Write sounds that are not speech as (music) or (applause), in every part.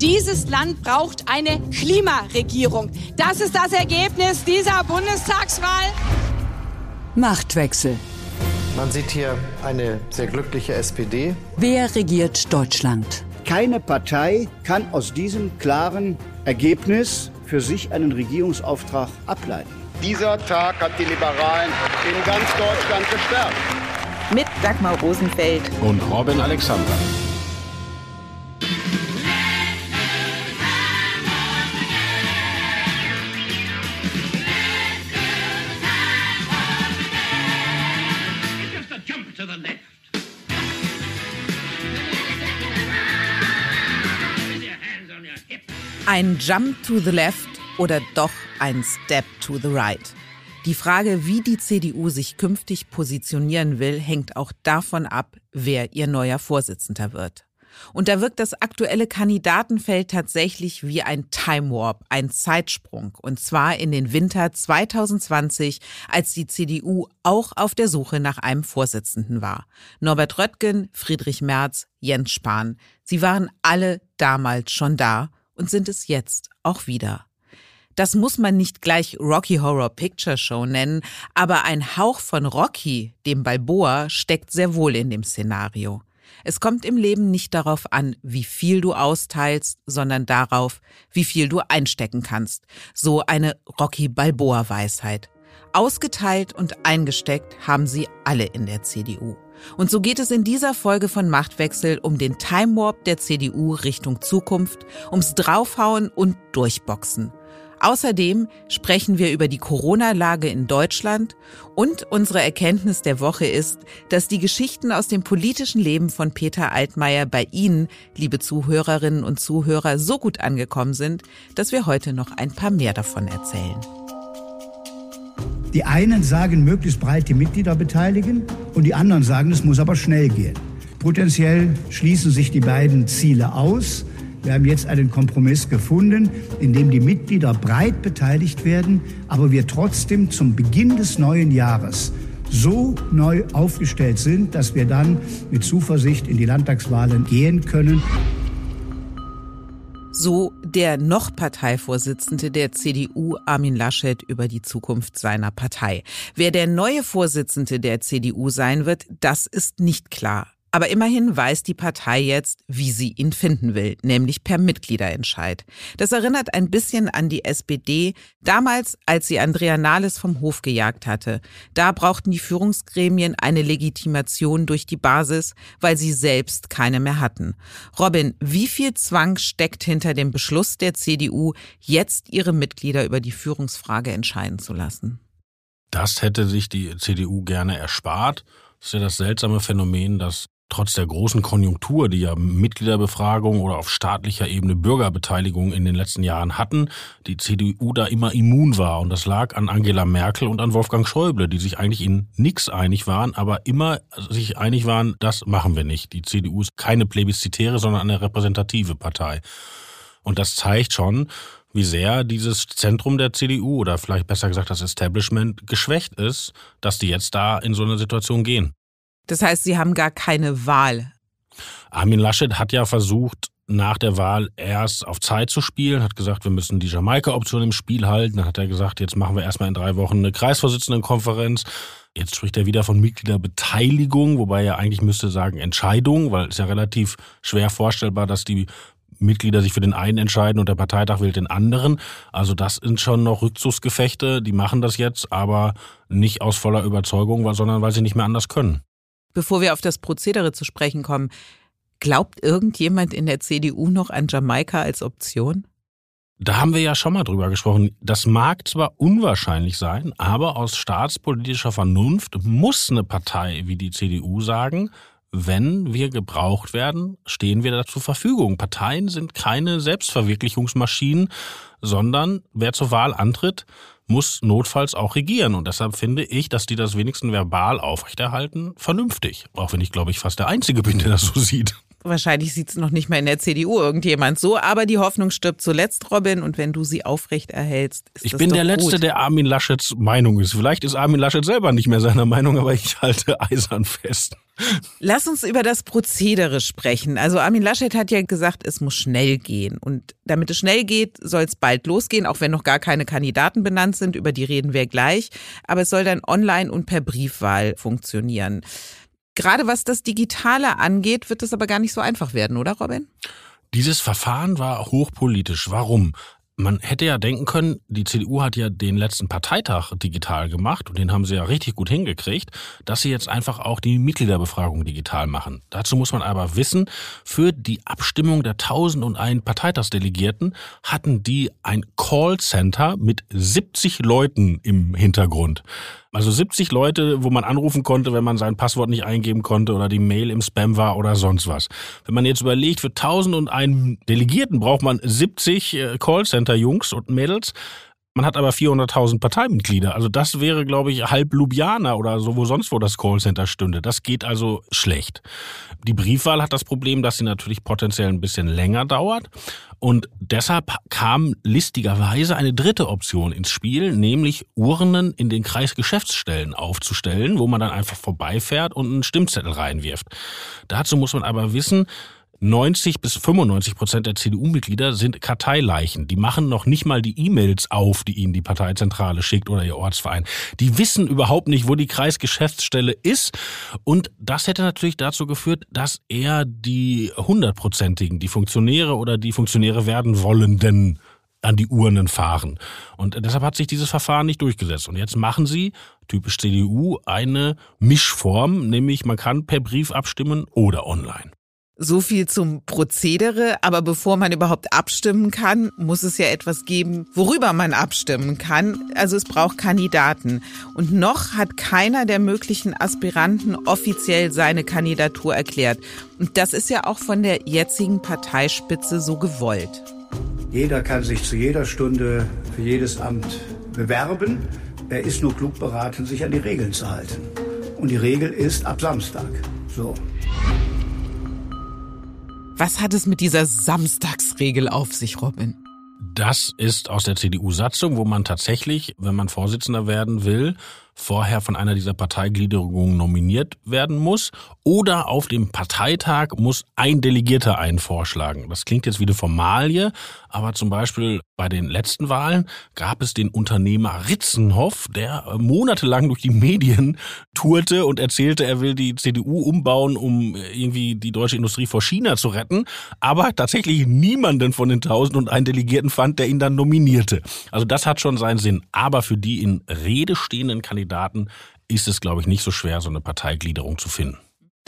Dieses Land braucht eine Klimaregierung. Das ist das Ergebnis dieser Bundestagswahl. Machtwechsel. Man sieht hier eine sehr glückliche SPD. Wer regiert Deutschland? Keine Partei kann aus diesem klaren Ergebnis für sich einen Regierungsauftrag ableiten. Dieser Tag hat die Liberalen in ganz Deutschland gestärkt. Mit Dagmar Rosenfeld und Robin Alexander. Ein Jump to the Left oder doch ein Step to the Right? Die Frage, wie die CDU sich künftig positionieren will, hängt auch davon ab, wer ihr neuer Vorsitzender wird. Und da wirkt das aktuelle Kandidatenfeld tatsächlich wie ein Time Warp, ein Zeitsprung. Und zwar in den Winter 2020, als die CDU auch auf der Suche nach einem Vorsitzenden war. Norbert Röttgen, Friedrich Merz, Jens Spahn. Sie waren alle damals schon da und sind es jetzt auch wieder. Das muss man nicht gleich Rocky Horror Picture Show nennen, aber ein Hauch von Rocky, dem Balboa, steckt sehr wohl in dem Szenario. Es kommt im Leben nicht darauf an, wie viel du austeilst, sondern darauf, wie viel du einstecken kannst. So eine Rocky Balboa Weisheit. Ausgeteilt und eingesteckt haben sie alle in der CDU. Und so geht es in dieser Folge von Machtwechsel um den Time Warp der CDU Richtung Zukunft, ums Draufhauen und Durchboxen. Außerdem sprechen wir über die Corona-Lage in Deutschland und unsere Erkenntnis der Woche ist, dass die Geschichten aus dem politischen Leben von Peter Altmaier bei Ihnen, liebe Zuhörerinnen und Zuhörer, so gut angekommen sind, dass wir heute noch ein paar mehr davon erzählen. Die einen sagen, möglichst breit die Mitglieder beteiligen und die anderen sagen, es muss aber schnell gehen. Potenziell schließen sich die beiden Ziele aus. Wir haben jetzt einen Kompromiss gefunden, in dem die Mitglieder breit beteiligt werden, aber wir trotzdem zum Beginn des neuen Jahres so neu aufgestellt sind, dass wir dann mit Zuversicht in die Landtagswahlen gehen können. So der noch Parteivorsitzende der CDU Armin Laschet über die Zukunft seiner Partei. Wer der neue Vorsitzende der CDU sein wird, das ist nicht klar. Aber immerhin weiß die Partei jetzt, wie sie ihn finden will, nämlich per Mitgliederentscheid. Das erinnert ein bisschen an die SPD, damals, als sie Andrea Nahles vom Hof gejagt hatte. Da brauchten die Führungsgremien eine Legitimation durch die Basis, weil sie selbst keine mehr hatten. Robin, wie viel Zwang steckt hinter dem Beschluss der CDU, jetzt ihre Mitglieder über die Führungsfrage entscheiden zu lassen? Das hätte sich die CDU gerne erspart. Das ist ja das seltsame Phänomen, dass trotz der großen Konjunktur, die ja Mitgliederbefragung oder auf staatlicher Ebene Bürgerbeteiligung in den letzten Jahren hatten, die CDU da immer immun war. Und das lag an Angela Merkel und an Wolfgang Schäuble, die sich eigentlich in nichts einig waren, aber immer sich einig waren, das machen wir nicht. Die CDU ist keine plebiszitäre, sondern eine repräsentative Partei. Und das zeigt schon, wie sehr dieses Zentrum der CDU oder vielleicht besser gesagt das Establishment geschwächt ist, dass die jetzt da in so eine Situation gehen. Das heißt, Sie haben gar keine Wahl. Armin Laschet hat ja versucht, nach der Wahl erst auf Zeit zu spielen, hat gesagt, wir müssen die Jamaika-Option im Spiel halten. Dann hat er gesagt, jetzt machen wir erstmal in drei Wochen eine Kreisvorsitzendenkonferenz. Jetzt spricht er wieder von Mitgliederbeteiligung, wobei er eigentlich müsste sagen Entscheidung, weil es ja relativ schwer vorstellbar, dass die Mitglieder sich für den einen entscheiden und der Parteitag wählt den anderen. Also das sind schon noch Rückzugsgefechte, die machen das jetzt, aber nicht aus voller Überzeugung, sondern weil sie nicht mehr anders können. Bevor wir auf das Prozedere zu sprechen kommen, glaubt irgendjemand in der CDU noch an Jamaika als Option? Da haben wir ja schon mal drüber gesprochen. Das mag zwar unwahrscheinlich sein, aber aus staatspolitischer Vernunft muss eine Partei wie die CDU sagen, wenn wir gebraucht werden, stehen wir da zur Verfügung. Parteien sind keine Selbstverwirklichungsmaschinen, sondern wer zur Wahl antritt, muss notfalls auch regieren. Und deshalb finde ich, dass die das wenigstens verbal aufrechterhalten, vernünftig. Auch wenn ich, glaube ich, fast der Einzige bin, der das so sieht. Wahrscheinlich sieht es noch nicht mal in der CDU irgendjemand so, aber die Hoffnung stirbt zuletzt, Robin, und wenn du sie aufrecht erhältst, ist Ich das bin der Letzte, gut. der Armin Laschets Meinung ist. Vielleicht ist Armin Laschet selber nicht mehr seiner Meinung, aber ich halte eisern fest. Lass uns über das Prozedere sprechen. Also Armin Laschet hat ja gesagt, es muss schnell gehen. Und damit es schnell geht, soll es bald losgehen, auch wenn noch gar keine Kandidaten benannt sind. Über die reden wir gleich. Aber es soll dann online und per Briefwahl funktionieren. Gerade was das Digitale angeht, wird es aber gar nicht so einfach werden, oder Robin? Dieses Verfahren war hochpolitisch. Warum? Man hätte ja denken können, die CDU hat ja den letzten Parteitag digital gemacht und den haben sie ja richtig gut hingekriegt, dass sie jetzt einfach auch die Mitgliederbefragung digital machen. Dazu muss man aber wissen, für die Abstimmung der 1001 Parteitagsdelegierten hatten die ein Callcenter mit 70 Leuten im Hintergrund. Also 70 Leute, wo man anrufen konnte, wenn man sein Passwort nicht eingeben konnte oder die Mail im Spam war oder sonst was. Wenn man jetzt überlegt, für 1001 Delegierten braucht man 70 äh, Callcenter-Jungs und Mädels. Man hat aber 400.000 Parteimitglieder. Also das wäre, glaube ich, halb Ljubljana oder so, wo sonst wo das Callcenter stünde. Das geht also schlecht. Die Briefwahl hat das Problem, dass sie natürlich potenziell ein bisschen länger dauert. Und deshalb kam listigerweise eine dritte Option ins Spiel, nämlich Urnen in den Kreisgeschäftsstellen aufzustellen, wo man dann einfach vorbeifährt und einen Stimmzettel reinwirft. Dazu muss man aber wissen, 90 bis 95 Prozent der CDU-Mitglieder sind Karteileichen. Die machen noch nicht mal die E-Mails auf, die ihnen die Parteizentrale schickt oder ihr Ortsverein. Die wissen überhaupt nicht, wo die Kreisgeschäftsstelle ist. Und das hätte natürlich dazu geführt, dass eher die hundertprozentigen, die Funktionäre oder die Funktionäre werden wollenden an die Urnen fahren. Und deshalb hat sich dieses Verfahren nicht durchgesetzt. Und jetzt machen sie, typisch CDU, eine Mischform, nämlich man kann per Brief abstimmen oder online. So viel zum Prozedere, aber bevor man überhaupt abstimmen kann, muss es ja etwas geben, worüber man abstimmen kann. Also es braucht Kandidaten. Und noch hat keiner der möglichen Aspiranten offiziell seine Kandidatur erklärt. Und das ist ja auch von der jetzigen Parteispitze so gewollt. Jeder kann sich zu jeder Stunde für jedes Amt bewerben. Er ist nur klug beraten, sich an die Regeln zu halten. Und die Regel ist ab Samstag. So. Was hat es mit dieser Samstagsregel auf sich, Robin? Das ist aus der CDU-Satzung, wo man tatsächlich, wenn man Vorsitzender werden will, vorher von einer dieser Parteigliederungen nominiert werden muss oder auf dem Parteitag muss ein Delegierter einen vorschlagen. Das klingt jetzt wie eine Formalie, aber zum Beispiel bei den letzten Wahlen gab es den Unternehmer Ritzenhoff, der monatelang durch die Medien tourte und erzählte, er will die CDU umbauen, um irgendwie die deutsche Industrie vor China zu retten, aber tatsächlich niemanden von den 1001 Delegierten fand, der ihn dann nominierte. Also das hat schon seinen Sinn. Aber für die in Rede stehenden Kandidaten ist es, glaube ich, nicht so schwer, so eine Parteigliederung zu finden.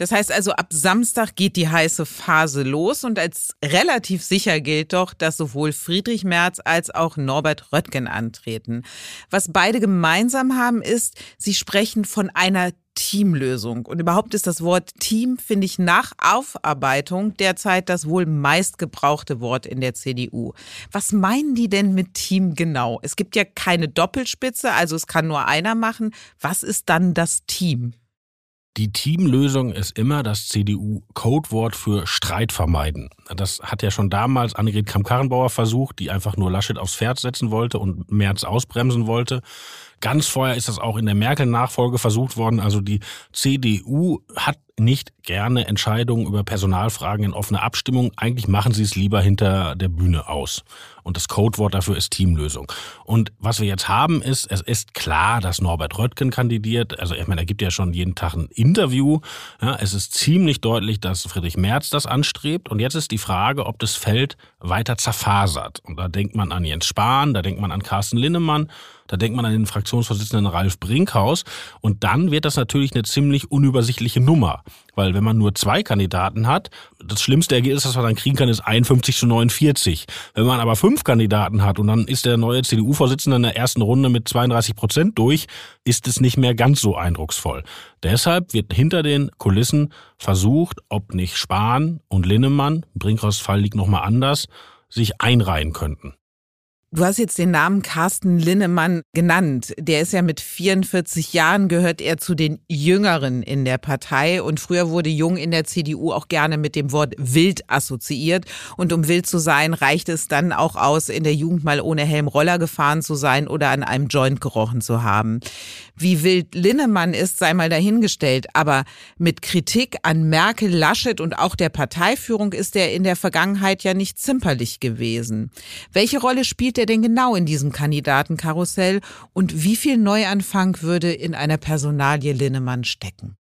Das heißt also, ab Samstag geht die heiße Phase los und als relativ sicher gilt doch, dass sowohl Friedrich Merz als auch Norbert Röttgen antreten. Was beide gemeinsam haben, ist, sie sprechen von einer Teamlösung. Und überhaupt ist das Wort Team, finde ich, nach Aufarbeitung derzeit das wohl meistgebrauchte Wort in der CDU. Was meinen die denn mit Team genau? Es gibt ja keine Doppelspitze, also es kann nur einer machen. Was ist dann das Team? Die Teamlösung ist immer das CDU-Codewort für Streit vermeiden. Das hat ja schon damals Annegret Kramp-Karrenbauer versucht, die einfach nur Laschet aufs Pferd setzen wollte und Merz ausbremsen wollte. Ganz vorher ist das auch in der Merkel-Nachfolge versucht worden. Also die CDU hat nicht gerne Entscheidungen über Personalfragen in offener Abstimmung. Eigentlich machen sie es lieber hinter der Bühne aus. Und das Codewort dafür ist Teamlösung. Und was wir jetzt haben ist, es ist klar, dass Norbert Röttgen kandidiert. Also ich meine, er gibt ja schon jeden Tag ein Interview. Ja, es ist ziemlich deutlich, dass Friedrich Merz das anstrebt. Und jetzt ist die Frage, ob das Feld weiter zerfasert. Und da denkt man an Jens Spahn, da denkt man an Carsten Linnemann, da denkt man an den Fraktionsvorsitzenden Ralf Brinkhaus. Und dann wird das natürlich eine ziemlich unübersichtliche Nummer. Weil wenn man nur zwei Kandidaten hat, das schlimmste Ergebnis, das man dann kriegen kann, ist 51 zu 49. Wenn man aber fünf Kandidaten hat und dann ist der neue CDU-Vorsitzende in der ersten Runde mit 32 Prozent durch, ist es nicht mehr ganz so eindrucksvoll. Deshalb wird hinter den Kulissen versucht, ob nicht Spahn und Linnemann, Brinkhaus Fall liegt nochmal anders, sich einreihen könnten. Du hast jetzt den Namen Carsten Linnemann genannt. Der ist ja mit 44 Jahren, gehört er zu den Jüngeren in der Partei. Und früher wurde Jung in der CDU auch gerne mit dem Wort wild assoziiert. Und um wild zu sein, reicht es dann auch aus, in der Jugend mal ohne Helm Roller gefahren zu sein oder an einem Joint gerochen zu haben. Wie wild Linnemann ist, sei mal dahingestellt. Aber mit Kritik an Merkel, Laschet und auch der Parteiführung ist er in der Vergangenheit ja nicht zimperlich gewesen. Welche Rolle spielt er denn genau in diesem Kandidatenkarussell und wie viel Neuanfang würde in einer Personalie Linnemann stecken?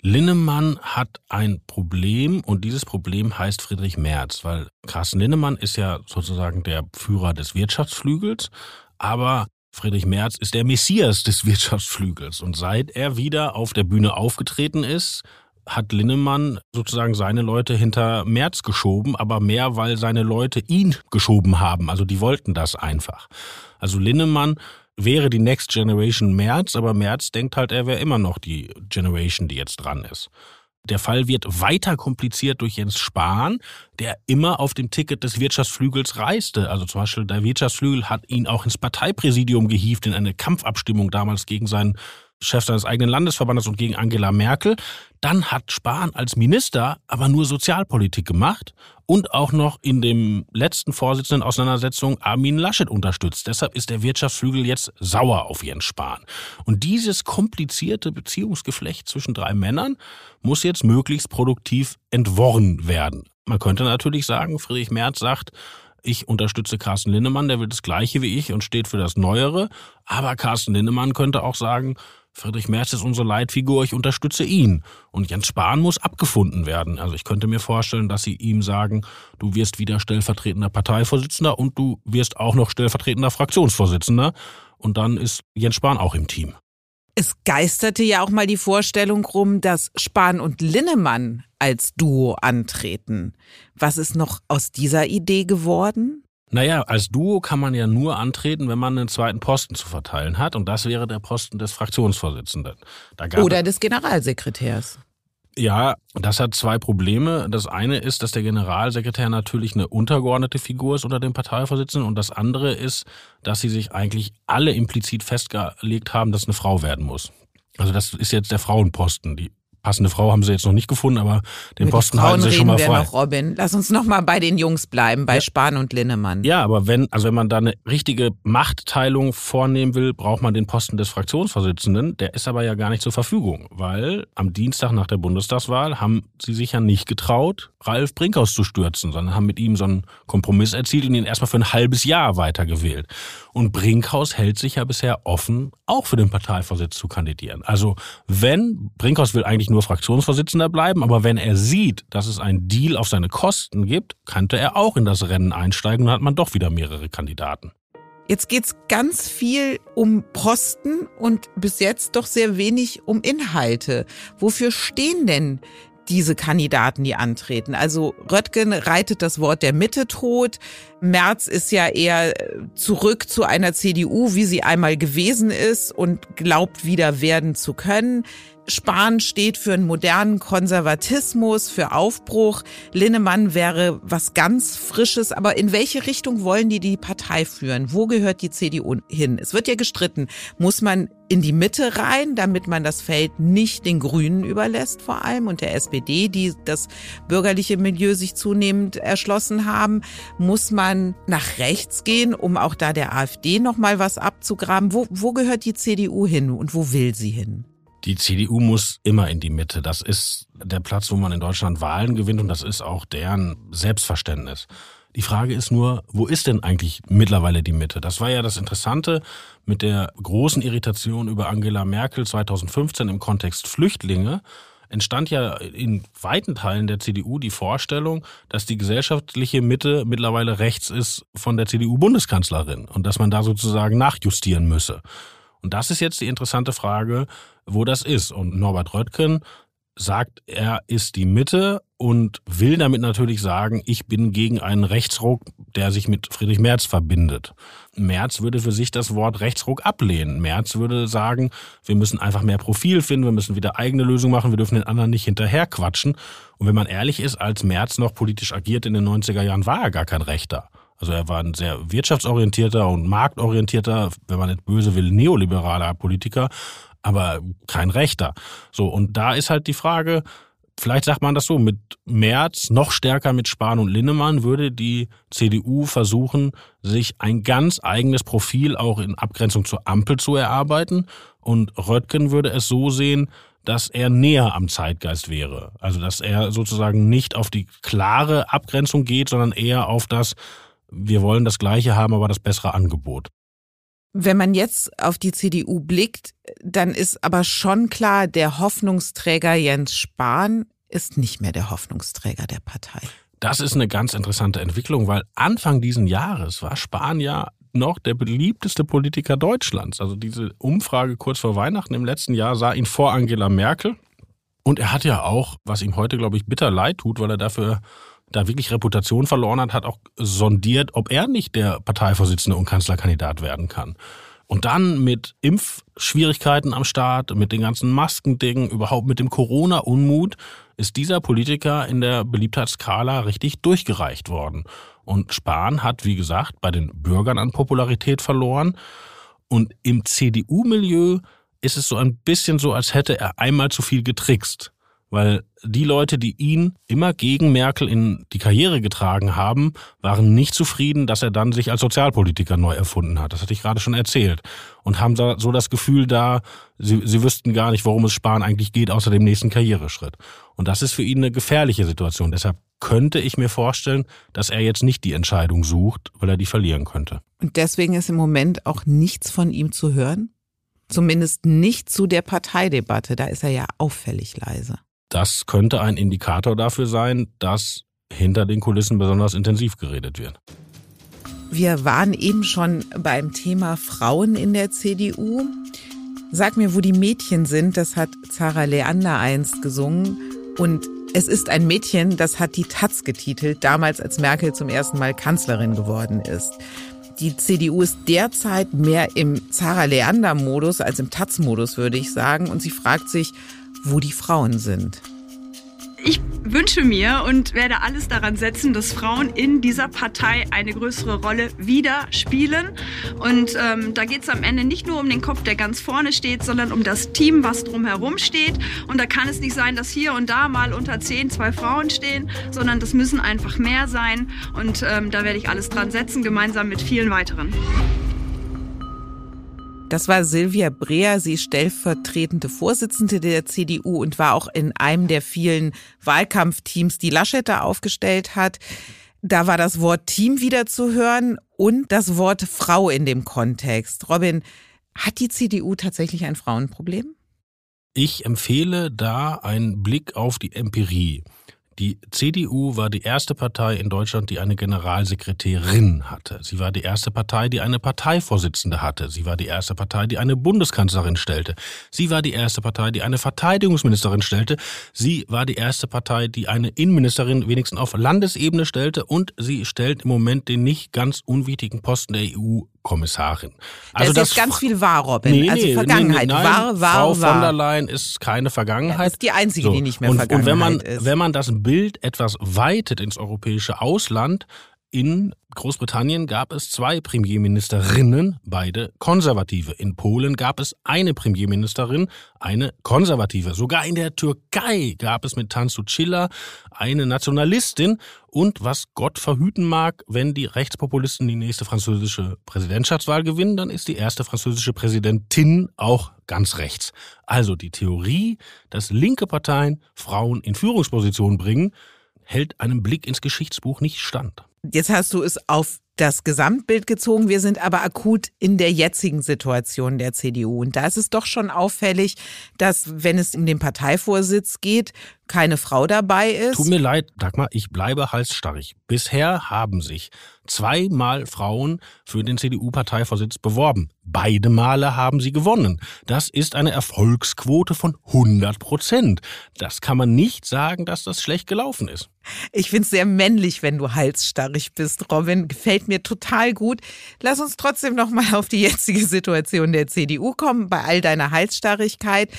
Linnemann hat ein Problem und dieses Problem heißt Friedrich Merz, weil Carsten Linnemann ist ja sozusagen der Führer des Wirtschaftsflügels, aber Friedrich Merz ist der Messias des Wirtschaftsflügels und seit er wieder auf der Bühne aufgetreten ist, hat Linnemann sozusagen seine Leute hinter Merz geschoben, aber mehr, weil seine Leute ihn geschoben haben. Also die wollten das einfach. Also Linnemann wäre die Next Generation Merz, aber Merz denkt halt, er wäre immer noch die Generation, die jetzt dran ist. Der Fall wird weiter kompliziert durch Jens Spahn, der immer auf dem Ticket des Wirtschaftsflügels reiste. Also zum Beispiel der Wirtschaftsflügel hat ihn auch ins Parteipräsidium gehievt in eine Kampfabstimmung damals gegen seinen Chef seines eigenen Landesverbandes und gegen Angela Merkel. Dann hat Spahn als Minister aber nur Sozialpolitik gemacht und auch noch in dem letzten Vorsitzenden Auseinandersetzung Armin Laschet unterstützt. Deshalb ist der Wirtschaftsflügel jetzt sauer auf Jens Spahn. Und dieses komplizierte Beziehungsgeflecht zwischen drei Männern muss jetzt möglichst produktiv entworren werden. Man könnte natürlich sagen, Friedrich Merz sagt, ich unterstütze Carsten Linnemann, der will das Gleiche wie ich und steht für das Neuere. Aber Carsten Linnemann könnte auch sagen, Friedrich Merz ist unsere Leitfigur, ich unterstütze ihn. Und Jens Spahn muss abgefunden werden. Also ich könnte mir vorstellen, dass sie ihm sagen, du wirst wieder stellvertretender Parteivorsitzender und du wirst auch noch stellvertretender Fraktionsvorsitzender. Und dann ist Jens Spahn auch im Team. Es geisterte ja auch mal die Vorstellung rum, dass Spahn und Linnemann als Duo antreten. Was ist noch aus dieser Idee geworden? Naja, als Duo kann man ja nur antreten, wenn man einen zweiten Posten zu verteilen hat. Und das wäre der Posten des Fraktionsvorsitzenden. Oder des Generalsekretärs. Ja, das hat zwei Probleme. Das eine ist, dass der Generalsekretär natürlich eine untergeordnete Figur ist unter dem Parteivorsitzenden. Und das andere ist, dass sie sich eigentlich alle implizit festgelegt haben, dass eine Frau werden muss. Also das ist jetzt der Frauenposten. Die passende Frau haben sie jetzt noch nicht gefunden, aber den Mit Posten halten sie schon mal frei. Noch, Robin. Lass uns noch mal bei den Jungs bleiben, bei ja. Spahn und Linnemann. Ja, aber wenn, also wenn man da eine richtige Machtteilung vornehmen will, braucht man den Posten des Fraktionsvorsitzenden. Der ist aber ja gar nicht zur Verfügung, weil am Dienstag nach der Bundestagswahl haben sie sich ja nicht getraut, Ralf Brinkhaus zu stürzen, sondern haben mit ihm so einen Kompromiss erzielt und ihn erstmal für ein halbes Jahr weitergewählt. Und Brinkhaus hält sich ja bisher offen, auch für den Parteivorsitz zu kandidieren. Also wenn, Brinkhaus will eigentlich nur Fraktionsvorsitzender bleiben, aber wenn er sieht, dass es einen Deal auf seine Kosten gibt, könnte er auch in das Rennen einsteigen und hat man doch wieder mehrere Kandidaten. Jetzt geht's ganz viel um Posten und bis jetzt doch sehr wenig um Inhalte. Wofür stehen denn diese Kandidaten, die antreten. Also Röttgen reitet das Wort der Mitte tot. Merz ist ja eher zurück zu einer CDU, wie sie einmal gewesen ist und glaubt wieder werden zu können. Spahn steht für einen modernen Konservatismus, für Aufbruch. Linnemann wäre was ganz Frisches. Aber in welche Richtung wollen die die Partei führen? Wo gehört die CDU hin? Es wird ja gestritten. Muss man in die Mitte rein, damit man das Feld nicht den Grünen überlässt vor allem und der SPD, die das bürgerliche Milieu sich zunehmend erschlossen haben? Muss man nach rechts gehen, um auch da der AfD nochmal was abzugraben? Wo, wo gehört die CDU hin und wo will sie hin? Die CDU muss immer in die Mitte. Das ist der Platz, wo man in Deutschland Wahlen gewinnt und das ist auch deren Selbstverständnis. Die Frage ist nur, wo ist denn eigentlich mittlerweile die Mitte? Das war ja das Interessante mit der großen Irritation über Angela Merkel 2015 im Kontext Flüchtlinge entstand ja in weiten Teilen der CDU die Vorstellung, dass die gesellschaftliche Mitte mittlerweile rechts ist von der CDU-Bundeskanzlerin und dass man da sozusagen nachjustieren müsse. Und das ist jetzt die interessante Frage, wo das ist. Und Norbert Röttgen sagt, er ist die Mitte und will damit natürlich sagen, ich bin gegen einen Rechtsruck, der sich mit Friedrich Merz verbindet. Merz würde für sich das Wort Rechtsruck ablehnen. Merz würde sagen, wir müssen einfach mehr Profil finden, wir müssen wieder eigene Lösungen machen, wir dürfen den anderen nicht hinterherquatschen. Und wenn man ehrlich ist, als Merz noch politisch agiert in den 90er Jahren, war er gar kein Rechter. Also er war ein sehr wirtschaftsorientierter und marktorientierter, wenn man nicht böse will, neoliberaler Politiker, aber kein Rechter. So, und da ist halt die Frage, vielleicht sagt man das so, mit Merz, noch stärker mit Spahn und Linnemann würde die CDU versuchen, sich ein ganz eigenes Profil auch in Abgrenzung zur Ampel zu erarbeiten. Und Röttgen würde es so sehen, dass er näher am Zeitgeist wäre. Also dass er sozusagen nicht auf die klare Abgrenzung geht, sondern eher auf das, wir wollen das Gleiche haben, aber das bessere Angebot. Wenn man jetzt auf die CDU blickt, dann ist aber schon klar, der Hoffnungsträger Jens Spahn ist nicht mehr der Hoffnungsträger der Partei. Das ist eine ganz interessante Entwicklung, weil Anfang diesen Jahres war Spahn ja noch der beliebteste Politiker Deutschlands. Also diese Umfrage kurz vor Weihnachten im letzten Jahr sah ihn vor Angela Merkel. Und er hat ja auch, was ihm heute, glaube ich, bitter leid tut, weil er dafür da wirklich Reputation verloren hat, hat auch sondiert, ob er nicht der Parteivorsitzende und Kanzlerkandidat werden kann. Und dann mit Impfschwierigkeiten am Start, mit den ganzen Maskendingen, überhaupt mit dem Corona-Unmut, ist dieser Politiker in der Beliebtheitsskala richtig durchgereicht worden. Und Spahn hat, wie gesagt, bei den Bürgern an Popularität verloren. Und im CDU-Milieu ist es so ein bisschen so, als hätte er einmal zu viel getrickst. Weil die Leute, die ihn immer gegen Merkel in die Karriere getragen haben, waren nicht zufrieden, dass er dann sich als Sozialpolitiker neu erfunden hat. Das hatte ich gerade schon erzählt. Und haben da so das Gefühl da, sie, sie wüssten gar nicht, worum es Spahn eigentlich geht, außer dem nächsten Karriereschritt. Und das ist für ihn eine gefährliche Situation. Deshalb könnte ich mir vorstellen, dass er jetzt nicht die Entscheidung sucht, weil er die verlieren könnte. Und deswegen ist im Moment auch nichts von ihm zu hören? Zumindest nicht zu der Parteidebatte. Da ist er ja auffällig leise. Das könnte ein Indikator dafür sein, dass hinter den Kulissen besonders intensiv geredet wird. Wir waren eben schon beim Thema Frauen in der CDU. Sag mir, wo die Mädchen sind, das hat Zara Leander einst gesungen. Und es ist ein Mädchen, das hat die Taz getitelt, damals als Merkel zum ersten Mal Kanzlerin geworden ist. Die CDU ist derzeit mehr im Zara Leander-Modus als im Taz-Modus, würde ich sagen. Und sie fragt sich, wo die Frauen sind. Ich wünsche mir und werde alles daran setzen, dass Frauen in dieser Partei eine größere Rolle wieder spielen. Und ähm, da geht es am Ende nicht nur um den Kopf, der ganz vorne steht, sondern um das Team, was drumherum steht. Und da kann es nicht sein, dass hier und da mal unter zehn zwei Frauen stehen, sondern das müssen einfach mehr sein. Und ähm, da werde ich alles dran setzen, gemeinsam mit vielen weiteren. Das war Silvia Breer, sie stellvertretende Vorsitzende der CDU und war auch in einem der vielen Wahlkampfteams, die Laschet da aufgestellt hat. Da war das Wort Team wieder zu hören und das Wort Frau in dem Kontext. Robin, hat die CDU tatsächlich ein Frauenproblem? Ich empfehle da einen Blick auf die Empirie. Die CDU war die erste Partei in Deutschland, die eine Generalsekretärin hatte. Sie war die erste Partei, die eine Parteivorsitzende hatte. Sie war die erste Partei, die eine Bundeskanzlerin stellte. Sie war die erste Partei, die eine Verteidigungsministerin stellte. Sie war die erste Partei, die eine Innenministerin wenigstens auf Landesebene stellte. Und sie stellt im Moment den nicht ganz unwichtigen Posten der EU Kommissarin. Also das ist ganz viel wahr, Robin. Nee, also Vergangenheit. Nee, nein, wahr, wahr, Frau wahr. von der Leyen ist keine Vergangenheit. Das ist die einzige, so. die nicht mehr und, Vergangenheit und wenn man, ist. Wenn man das Bild etwas weitet ins europäische Ausland, in Großbritannien gab es zwei Premierministerinnen, beide konservative. In Polen gab es eine Premierministerin, eine konservative. Sogar in der Türkei gab es mit Tansu Çiller eine Nationalistin. Und was Gott verhüten mag, wenn die Rechtspopulisten die nächste französische Präsidentschaftswahl gewinnen, dann ist die erste französische Präsidentin auch ganz rechts. Also die Theorie, dass linke Parteien Frauen in Führungspositionen bringen, hält einem Blick ins Geschichtsbuch nicht stand. Jetzt hast du es auf das Gesamtbild gezogen. Wir sind aber akut in der jetzigen Situation der CDU. Und da ist es doch schon auffällig, dass, wenn es um den Parteivorsitz geht, keine Frau dabei ist. Tut mir leid, Dagmar, ich bleibe halsstarrig. Bisher haben sich zweimal Frauen für den CDU-Parteivorsitz beworben. Beide Male haben sie gewonnen. Das ist eine Erfolgsquote von 100 Prozent. Das kann man nicht sagen, dass das schlecht gelaufen ist. Ich finde es sehr männlich, wenn du halsstarrig bist, Robin. Gefällt mir total gut. Lass uns trotzdem noch mal auf die jetzige Situation der CDU kommen, bei all deiner Halsstarrigkeit.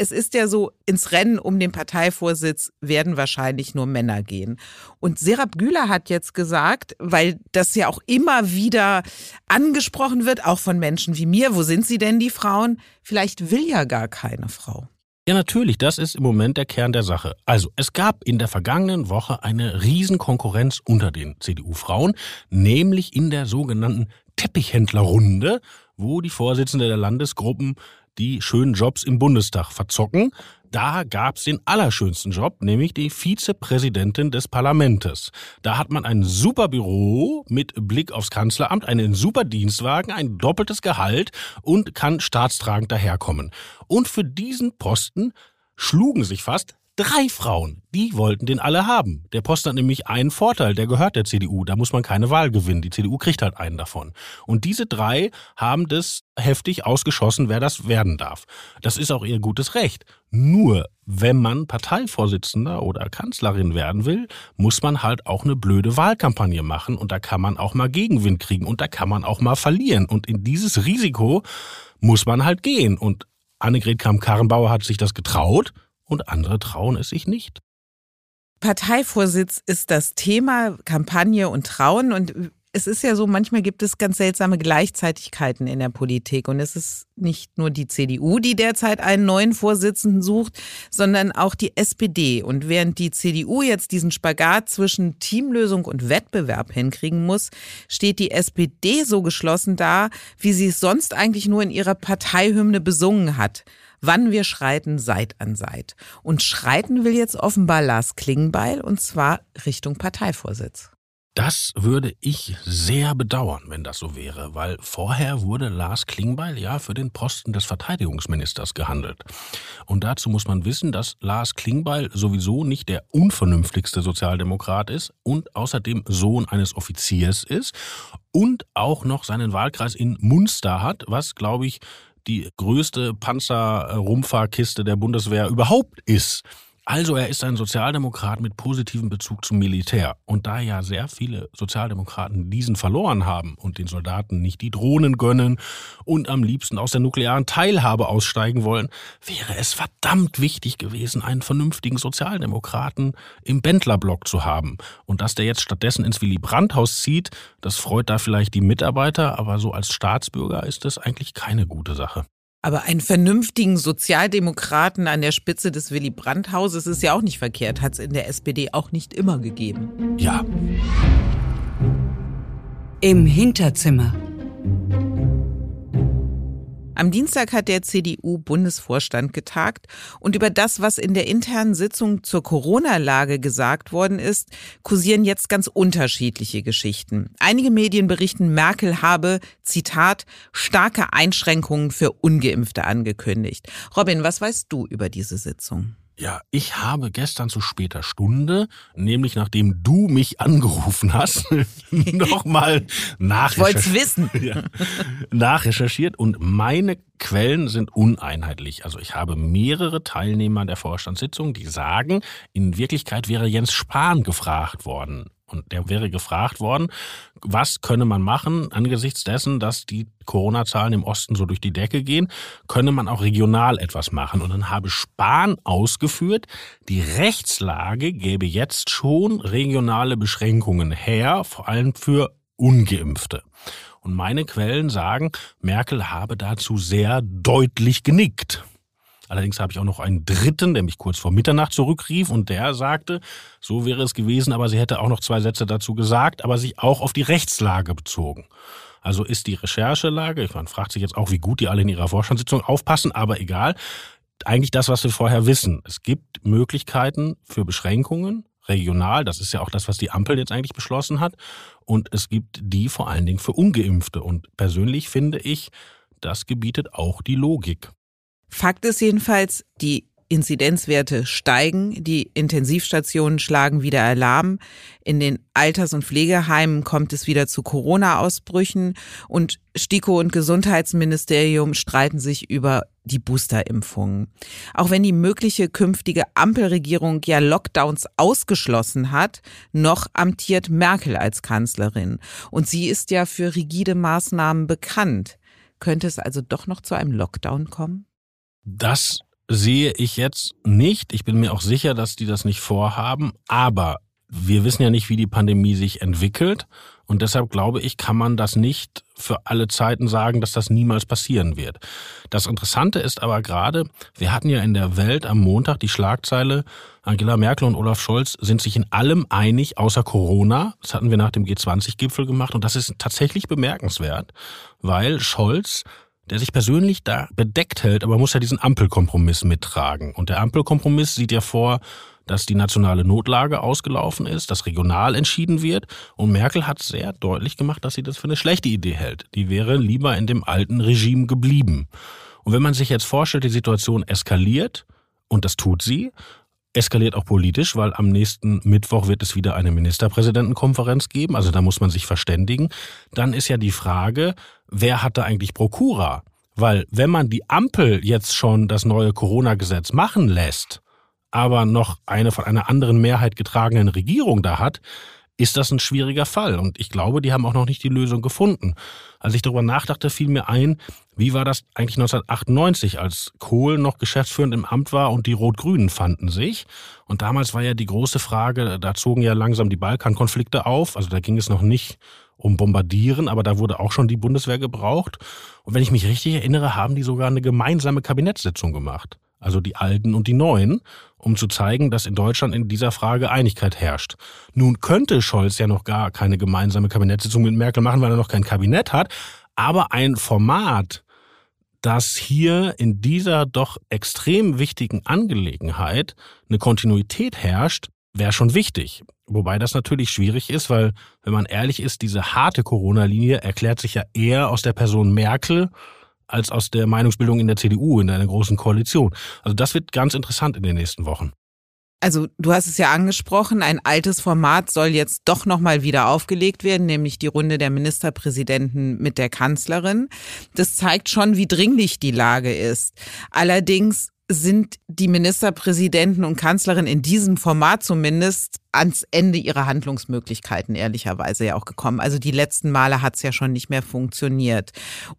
Es ist ja so, ins Rennen um den Parteivorsitz werden wahrscheinlich nur Männer gehen. Und Serap Güler hat jetzt gesagt, weil das ja auch immer wieder angesprochen wird, auch von Menschen wie mir, wo sind sie denn die Frauen? Vielleicht will ja gar keine Frau. Ja, natürlich, das ist im Moment der Kern der Sache. Also, es gab in der vergangenen Woche eine Riesenkonkurrenz unter den CDU-Frauen, nämlich in der sogenannten Teppichhändlerrunde, wo die Vorsitzende der Landesgruppen die schönen Jobs im Bundestag verzocken. Da gab's den allerschönsten Job, nämlich die Vizepräsidentin des Parlamentes. Da hat man ein super Büro mit Blick aufs Kanzleramt, einen super Dienstwagen, ein doppeltes Gehalt und kann staatstragend daherkommen. Und für diesen Posten schlugen sich fast Drei Frauen, die wollten den alle haben. Der Posten hat nämlich einen Vorteil, der gehört der CDU. Da muss man keine Wahl gewinnen. Die CDU kriegt halt einen davon. Und diese drei haben das heftig ausgeschossen, wer das werden darf. Das ist auch ihr gutes Recht. Nur, wenn man Parteivorsitzender oder Kanzlerin werden will, muss man halt auch eine blöde Wahlkampagne machen. Und da kann man auch mal Gegenwind kriegen und da kann man auch mal verlieren. Und in dieses Risiko muss man halt gehen. Und Annegret Kramp-Karrenbauer hat sich das getraut und andere trauen es sich nicht. Parteivorsitz ist das Thema, Kampagne und Trauen. Und es ist ja so, manchmal gibt es ganz seltsame Gleichzeitigkeiten in der Politik. Und es ist nicht nur die CDU, die derzeit einen neuen Vorsitzenden sucht, sondern auch die SPD. Und während die CDU jetzt diesen Spagat zwischen Teamlösung und Wettbewerb hinkriegen muss, steht die SPD so geschlossen da, wie sie es sonst eigentlich nur in ihrer Parteihymne besungen hat wann wir schreiten Seit an Seit. Und schreiten will jetzt offenbar Lars Klingbeil und zwar Richtung Parteivorsitz. Das würde ich sehr bedauern, wenn das so wäre, weil vorher wurde Lars Klingbeil ja für den Posten des Verteidigungsministers gehandelt. Und dazu muss man wissen, dass Lars Klingbeil sowieso nicht der unvernünftigste Sozialdemokrat ist und außerdem Sohn eines Offiziers ist und auch noch seinen Wahlkreis in Munster hat, was, glaube ich, die größte Panzerrumpferkiste der Bundeswehr überhaupt ist. Also er ist ein Sozialdemokrat mit positivem Bezug zum Militär. Und da ja sehr viele Sozialdemokraten diesen verloren haben und den Soldaten nicht die Drohnen gönnen und am liebsten aus der nuklearen Teilhabe aussteigen wollen, wäre es verdammt wichtig gewesen, einen vernünftigen Sozialdemokraten im Bändlerblock zu haben. Und dass der jetzt stattdessen ins Willy Brandt-Haus zieht, das freut da vielleicht die Mitarbeiter, aber so als Staatsbürger ist das eigentlich keine gute Sache. Aber einen vernünftigen Sozialdemokraten an der Spitze des Willy Brandt-Hauses ist ja auch nicht verkehrt. Hat es in der SPD auch nicht immer gegeben. Ja. Im Hinterzimmer. Am Dienstag hat der CDU-Bundesvorstand getagt und über das, was in der internen Sitzung zur Corona-Lage gesagt worden ist, kursieren jetzt ganz unterschiedliche Geschichten. Einige Medien berichten, Merkel habe, Zitat, starke Einschränkungen für ungeimpfte angekündigt. Robin, was weißt du über diese Sitzung? Ja, ich habe gestern zu später Stunde, nämlich nachdem du mich angerufen hast, (laughs) nochmal nachrecherchiert. wissen. (laughs) ja, nachrecherchiert und meine Quellen sind uneinheitlich. Also ich habe mehrere Teilnehmer der Vorstandssitzung, die sagen, in Wirklichkeit wäre Jens Spahn gefragt worden. Und der wäre gefragt worden, was könne man machen angesichts dessen, dass die Corona-Zahlen im Osten so durch die Decke gehen, könne man auch regional etwas machen. Und dann habe Spahn ausgeführt, die Rechtslage gäbe jetzt schon regionale Beschränkungen her, vor allem für ungeimpfte. Und meine Quellen sagen, Merkel habe dazu sehr deutlich genickt. Allerdings habe ich auch noch einen dritten, der mich kurz vor Mitternacht zurückrief und der sagte, so wäre es gewesen, aber sie hätte auch noch zwei Sätze dazu gesagt, aber sich auch auf die Rechtslage bezogen. Also ist die Recherchelage, man fragt sich jetzt auch, wie gut die alle in ihrer Vorstandssitzung aufpassen, aber egal, eigentlich das, was wir vorher wissen. Es gibt Möglichkeiten für Beschränkungen, regional, das ist ja auch das, was die Ampel jetzt eigentlich beschlossen hat, und es gibt die vor allen Dingen für ungeimpfte. Und persönlich finde ich, das gebietet auch die Logik. Fakt ist jedenfalls, die Inzidenzwerte steigen, die Intensivstationen schlagen wieder Alarm, in den Alters- und Pflegeheimen kommt es wieder zu Corona-Ausbrüchen und STIKO und Gesundheitsministerium streiten sich über die Boosterimpfungen. Auch wenn die mögliche künftige Ampelregierung ja Lockdowns ausgeschlossen hat, noch amtiert Merkel als Kanzlerin. Und sie ist ja für rigide Maßnahmen bekannt. Könnte es also doch noch zu einem Lockdown kommen? Das sehe ich jetzt nicht. Ich bin mir auch sicher, dass die das nicht vorhaben. Aber wir wissen ja nicht, wie die Pandemie sich entwickelt. Und deshalb glaube ich, kann man das nicht für alle Zeiten sagen, dass das niemals passieren wird. Das Interessante ist aber gerade, wir hatten ja in der Welt am Montag die Schlagzeile, Angela Merkel und Olaf Scholz sind sich in allem einig, außer Corona. Das hatten wir nach dem G20-Gipfel gemacht. Und das ist tatsächlich bemerkenswert, weil Scholz der sich persönlich da bedeckt hält, aber muss ja diesen Ampelkompromiss mittragen. Und der Ampelkompromiss sieht ja vor, dass die nationale Notlage ausgelaufen ist, dass regional entschieden wird. Und Merkel hat sehr deutlich gemacht, dass sie das für eine schlechte Idee hält. Die wäre lieber in dem alten Regime geblieben. Und wenn man sich jetzt vorstellt, die Situation eskaliert, und das tut sie, eskaliert auch politisch, weil am nächsten Mittwoch wird es wieder eine Ministerpräsidentenkonferenz geben, also da muss man sich verständigen, dann ist ja die Frage, wer hat da eigentlich Prokura? Weil wenn man die Ampel jetzt schon das neue Corona-Gesetz machen lässt, aber noch eine von einer anderen Mehrheit getragenen Regierung da hat, ist das ein schwieriger Fall. Und ich glaube, die haben auch noch nicht die Lösung gefunden. Als ich darüber nachdachte, fiel mir ein, wie war das eigentlich 1998, als Kohl noch geschäftsführend im Amt war und die Rot-Grünen fanden sich. Und damals war ja die große Frage, da zogen ja langsam die Balkankonflikte auf. Also da ging es noch nicht um Bombardieren, aber da wurde auch schon die Bundeswehr gebraucht. Und wenn ich mich richtig erinnere, haben die sogar eine gemeinsame Kabinettssitzung gemacht also die Alten und die Neuen, um zu zeigen, dass in Deutschland in dieser Frage Einigkeit herrscht. Nun könnte Scholz ja noch gar keine gemeinsame Kabinettssitzung mit Merkel machen, weil er noch kein Kabinett hat, aber ein Format, das hier in dieser doch extrem wichtigen Angelegenheit eine Kontinuität herrscht, wäre schon wichtig. Wobei das natürlich schwierig ist, weil, wenn man ehrlich ist, diese harte Corona-Linie erklärt sich ja eher aus der Person Merkel als aus der Meinungsbildung in der CDU, in einer großen Koalition. Also das wird ganz interessant in den nächsten Wochen. Also du hast es ja angesprochen, ein altes Format soll jetzt doch nochmal wieder aufgelegt werden, nämlich die Runde der Ministerpräsidenten mit der Kanzlerin. Das zeigt schon, wie dringlich die Lage ist. Allerdings sind die Ministerpräsidenten und Kanzlerin in diesem Format zumindest ans Ende ihrer Handlungsmöglichkeiten ehrlicherweise ja auch gekommen. Also die letzten Male hat es ja schon nicht mehr funktioniert.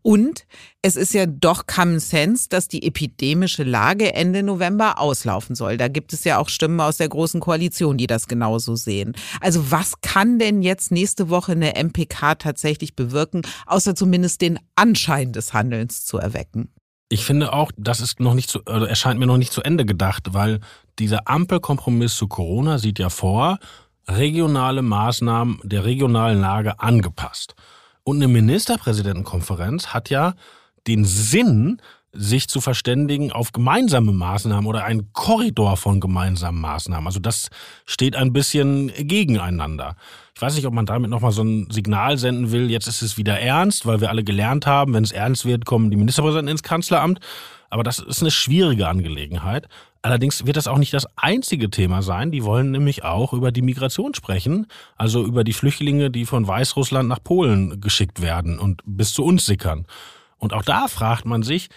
Und es ist ja doch Common Sense, dass die epidemische Lage Ende November auslaufen soll. Da gibt es ja auch Stimmen aus der Großen Koalition, die das genauso sehen. Also was kann denn jetzt nächste Woche eine MPK tatsächlich bewirken, außer zumindest den Anschein des Handelns zu erwecken? Ich finde auch, das ist noch nicht zu, also erscheint mir noch nicht zu Ende gedacht, weil dieser Ampelkompromiss zu Corona sieht ja vor, regionale Maßnahmen der regionalen Lage angepasst. Und eine Ministerpräsidentenkonferenz hat ja den Sinn, sich zu verständigen auf gemeinsame Maßnahmen oder einen Korridor von gemeinsamen Maßnahmen. Also das steht ein bisschen gegeneinander. Ich weiß nicht, ob man damit nochmal so ein Signal senden will, jetzt ist es wieder ernst, weil wir alle gelernt haben, wenn es ernst wird, kommen die Ministerpräsidenten ins Kanzleramt. Aber das ist eine schwierige Angelegenheit. Allerdings wird das auch nicht das einzige Thema sein. Die wollen nämlich auch über die Migration sprechen, also über die Flüchtlinge, die von Weißrussland nach Polen geschickt werden und bis zu uns sickern. Und auch da fragt man sich,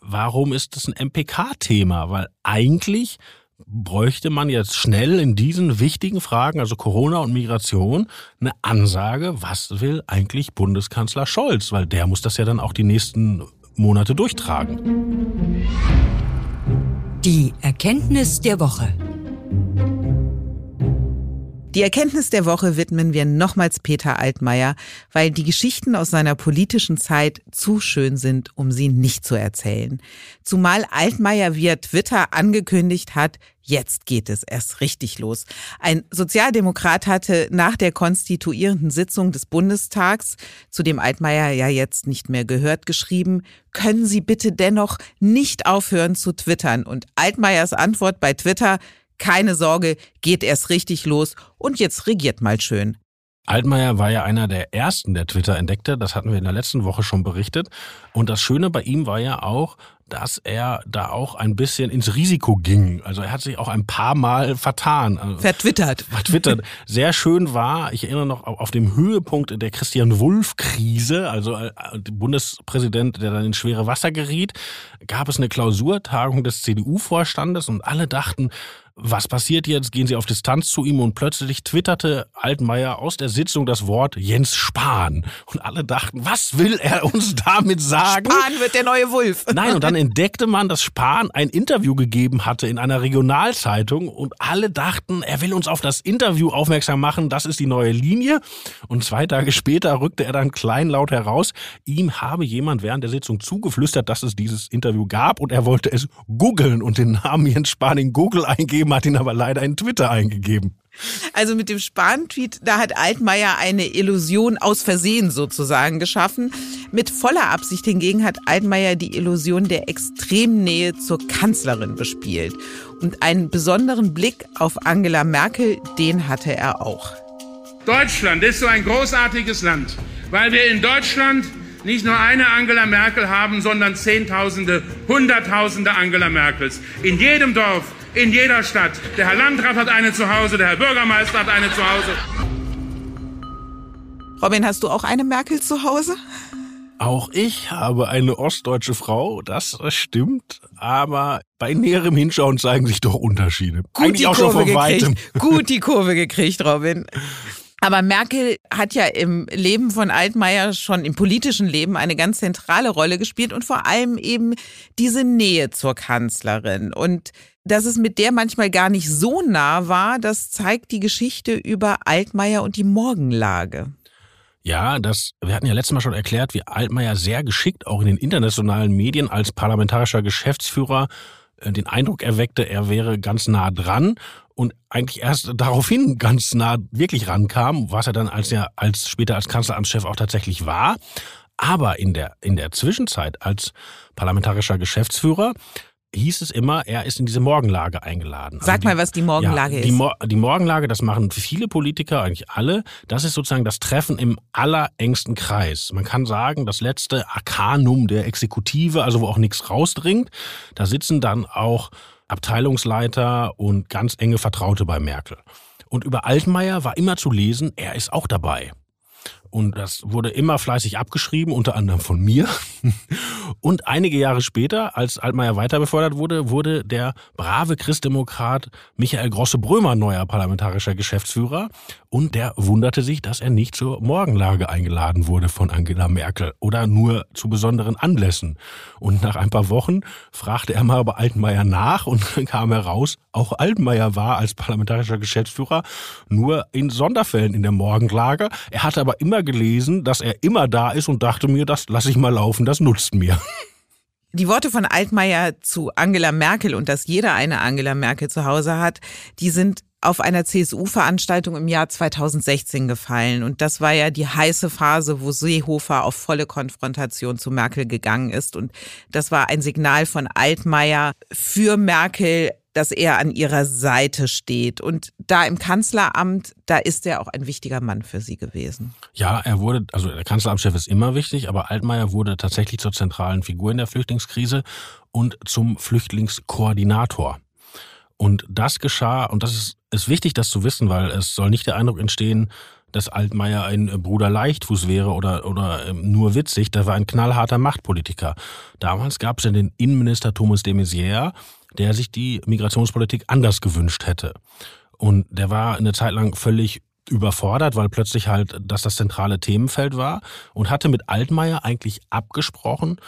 warum ist das ein MPK-Thema? Weil eigentlich bräuchte man jetzt schnell in diesen wichtigen Fragen, also Corona und Migration, eine Ansage, was will eigentlich Bundeskanzler Scholz? Weil der muss das ja dann auch die nächsten Monate durchtragen. Die Erkenntnis der Woche. Die Erkenntnis der Woche widmen wir nochmals Peter Altmaier, weil die Geschichten aus seiner politischen Zeit zu schön sind, um sie nicht zu erzählen. Zumal Altmaier via Twitter angekündigt hat, Jetzt geht es erst richtig los. Ein Sozialdemokrat hatte nach der konstituierenden Sitzung des Bundestags, zu dem Altmaier ja jetzt nicht mehr gehört, geschrieben, können Sie bitte dennoch nicht aufhören zu twittern. Und Altmaiers Antwort bei Twitter, keine Sorge, geht erst richtig los und jetzt regiert mal schön. Altmaier war ja einer der ersten, der Twitter entdeckte. Das hatten wir in der letzten Woche schon berichtet. Und das Schöne bei ihm war ja auch, dass er da auch ein bisschen ins Risiko ging. Also er hat sich auch ein paar Mal vertan. Also vertwittert. Vertwittert. Sehr schön war, ich erinnere noch auf dem Höhepunkt der Christian Wulff-Krise, also äh, Bundespräsident, der dann in schwere Wasser geriet, gab es eine Klausurtagung des CDU-Vorstandes und alle dachten, was passiert jetzt? Gehen sie auf Distanz zu ihm und plötzlich twitterte Altmaier aus der Sitzung das Wort Jens Spahn. Und alle dachten, was will er uns damit sagen? Spahn wird der neue Wulf. Nein, und dann entdeckte man, dass Spahn ein Interview gegeben hatte in einer Regionalzeitung und alle dachten, er will uns auf das Interview aufmerksam machen, das ist die neue Linie. Und zwei Tage später rückte er dann kleinlaut heraus, ihm habe jemand während der Sitzung zugeflüstert, dass es dieses Interview gab und er wollte es googeln und den Namen Jens Spahn in Google eingeben ihn aber leider in Twitter eingegeben. Also mit dem Spahn-Tweet, da hat Altmaier eine Illusion aus Versehen sozusagen geschaffen. Mit voller Absicht hingegen hat Altmaier die Illusion der Extremnähe zur Kanzlerin bespielt. Und einen besonderen Blick auf Angela Merkel, den hatte er auch. Deutschland ist so ein großartiges Land, weil wir in Deutschland nicht nur eine Angela Merkel haben, sondern Zehntausende, Hunderttausende Angela Merkels. In jedem Dorf, in jeder Stadt. Der Herr Landrat hat eine zu Hause, der Herr Bürgermeister hat eine zu Hause. Robin, hast du auch eine Merkel zu Hause? Auch ich habe eine ostdeutsche Frau, das stimmt, aber bei näherem Hinschauen zeigen sich doch Unterschiede. Gut Eigentlich die auch Kurve schon von weitem. Gut die Kurve gekriegt, Robin. (laughs) Aber Merkel hat ja im Leben von Altmaier schon im politischen Leben eine ganz zentrale Rolle gespielt und vor allem eben diese Nähe zur Kanzlerin. Und dass es mit der manchmal gar nicht so nah war, das zeigt die Geschichte über Altmaier und die Morgenlage. Ja, das, wir hatten ja letztes Mal schon erklärt, wie Altmaier sehr geschickt auch in den internationalen Medien als parlamentarischer Geschäftsführer äh, den Eindruck erweckte, er wäre ganz nah dran und eigentlich erst daraufhin ganz nah wirklich rankam, was er dann als ja als später als Kanzleramtschef auch tatsächlich war. Aber in der in der Zwischenzeit als parlamentarischer Geschäftsführer hieß es immer, er ist in diese Morgenlage eingeladen. Sag also die, mal, was die Morgenlage ja, ist. Die, Mo die Morgenlage, das machen viele Politiker, eigentlich alle. Das ist sozusagen das Treffen im allerengsten Kreis. Man kann sagen, das letzte Arkanum der Exekutive, also wo auch nichts rausdringt. Da sitzen dann auch Abteilungsleiter und ganz enge Vertraute bei Merkel. Und über Altmaier war immer zu lesen, er ist auch dabei. Und das wurde immer fleißig abgeschrieben, unter anderem von mir. (laughs) Und einige Jahre später, als Altmaier weiter befördert wurde, wurde der brave Christdemokrat Michael Grosse-Brömer neuer parlamentarischer Geschäftsführer. Und der wunderte sich, dass er nicht zur Morgenlage eingeladen wurde von Angela Merkel oder nur zu besonderen Anlässen. Und nach ein paar Wochen fragte er mal bei Altmaier nach und (laughs) kam heraus, auch Altmaier war als parlamentarischer Geschäftsführer nur in Sonderfällen in der Morgenlage. Er hatte aber immer gelesen, dass er immer da ist und dachte mir, das lasse ich mal laufen, das nutzt mir. Die Worte von Altmaier zu Angela Merkel und dass jeder eine Angela Merkel zu Hause hat, die sind auf einer CSU-Veranstaltung im Jahr 2016 gefallen. Und das war ja die heiße Phase, wo Seehofer auf volle Konfrontation zu Merkel gegangen ist. Und das war ein Signal von Altmaier für Merkel, dass er an ihrer Seite steht. Und da im Kanzleramt, da ist er auch ein wichtiger Mann für sie gewesen. Ja, er wurde, also der Kanzleramtschef ist immer wichtig, aber Altmaier wurde tatsächlich zur zentralen Figur in der Flüchtlingskrise und zum Flüchtlingskoordinator. Und das geschah, und das ist, ist wichtig, das zu wissen, weil es soll nicht der Eindruck entstehen, dass Altmaier ein Bruder Leichtfuß wäre oder, oder ähm, nur witzig. Der war ein knallharter Machtpolitiker. Damals gab es ja den Innenminister Thomas de Maizière, der sich die Migrationspolitik anders gewünscht hätte. Und der war eine Zeit lang völlig überfordert, weil plötzlich halt das das zentrale Themenfeld war und hatte mit Altmaier eigentlich abgesprochen,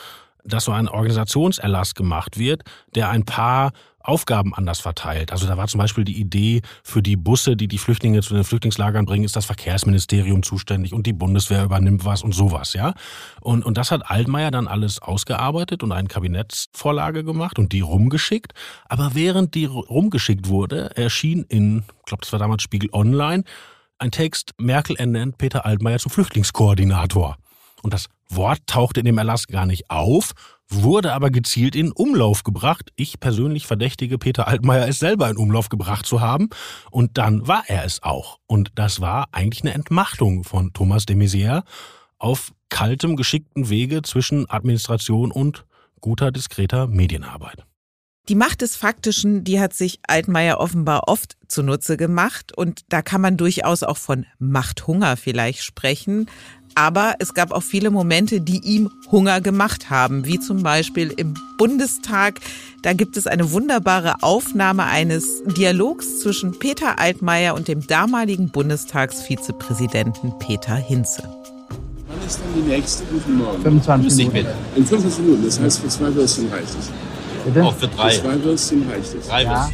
dass so ein Organisationserlass gemacht wird, der ein paar Aufgaben anders verteilt. Also da war zum Beispiel die Idee, für die Busse, die die Flüchtlinge zu den Flüchtlingslagern bringen, ist das Verkehrsministerium zuständig und die Bundeswehr übernimmt was und sowas, ja. Und, und das hat Altmaier dann alles ausgearbeitet und eine Kabinettsvorlage gemacht und die rumgeschickt. Aber während die rumgeschickt wurde, erschien in, ich glaube, das war damals Spiegel Online, ein Text, Merkel ernennt Peter Altmaier zum Flüchtlingskoordinator. Und das Wort tauchte in dem Erlass gar nicht auf, wurde aber gezielt in Umlauf gebracht. Ich persönlich verdächtige Peter Altmaier, es selber in Umlauf gebracht zu haben. Und dann war er es auch. Und das war eigentlich eine Entmachtung von Thomas de Maizière auf kaltem, geschickten Wege zwischen Administration und guter, diskreter Medienarbeit. Die Macht des Faktischen, die hat sich Altmaier offenbar oft zunutze gemacht und da kann man durchaus auch von Machthunger vielleicht sprechen. Aber es gab auch viele Momente, die ihm Hunger gemacht haben, wie zum Beispiel im Bundestag. Da gibt es eine wunderbare Aufnahme eines Dialogs zwischen Peter Altmaier und dem damaligen Bundestagsvizepräsidenten Peter Hinze. Wann ist denn die nächste? Guten Morgen. 25 Minuten. In 25 Minuten, das heißt für zwei Würstchen reicht es. Bitte? Auch für drei. Für zwei Würstchen reicht es. Drei ja.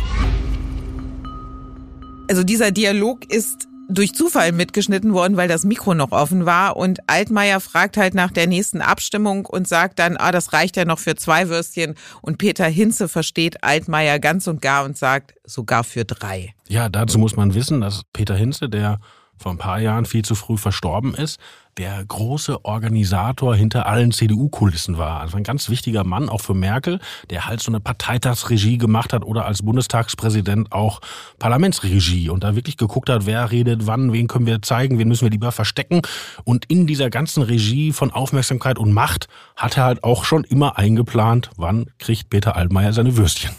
Also dieser Dialog ist durch Zufall mitgeschnitten worden, weil das Mikro noch offen war. Und Altmaier fragt halt nach der nächsten Abstimmung und sagt dann, ah, das reicht ja noch für zwei Würstchen. Und Peter Hinze versteht Altmaier ganz und gar und sagt, sogar für drei. Ja, dazu muss man wissen, dass Peter Hinze, der vor ein paar Jahren viel zu früh verstorben ist, der große Organisator hinter allen CDU-Kulissen war. Also ein ganz wichtiger Mann, auch für Merkel, der halt so eine Parteitagsregie gemacht hat oder als Bundestagspräsident auch Parlamentsregie und da wirklich geguckt hat, wer redet wann, wen können wir zeigen, wen müssen wir lieber verstecken. Und in dieser ganzen Regie von Aufmerksamkeit und Macht hat er halt auch schon immer eingeplant, wann kriegt Peter Altmaier seine Würstchen.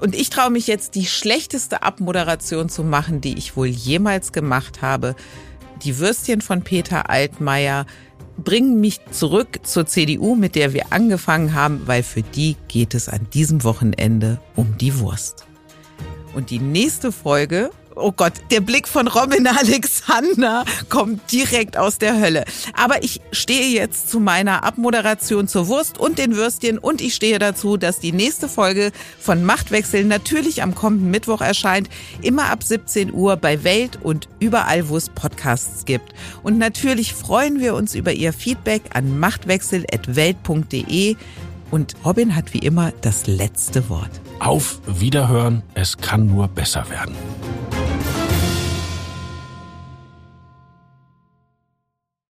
Und ich traue mich jetzt, die schlechteste Abmoderation zu machen, die ich wohl jemals gemacht habe. Die Würstchen von Peter Altmaier bringen mich zurück zur CDU, mit der wir angefangen haben, weil für die geht es an diesem Wochenende um die Wurst. Und die nächste Folge oh Gott, der Blick von Robin (laughs) Alexander kommt direkt aus der Hölle. Aber ich stehe jetzt zu meiner Abmoderation zur Wurst und den Würstchen und ich stehe dazu, dass die nächste Folge von Machtwechsel natürlich am kommenden Mittwoch erscheint, immer ab 17 Uhr bei Welt und überall, wo es Podcasts gibt. Und natürlich freuen wir uns über Ihr Feedback an machtwechsel.welt.de und Robin hat wie immer das letzte Wort. Auf Wiederhören, es kann nur besser werden.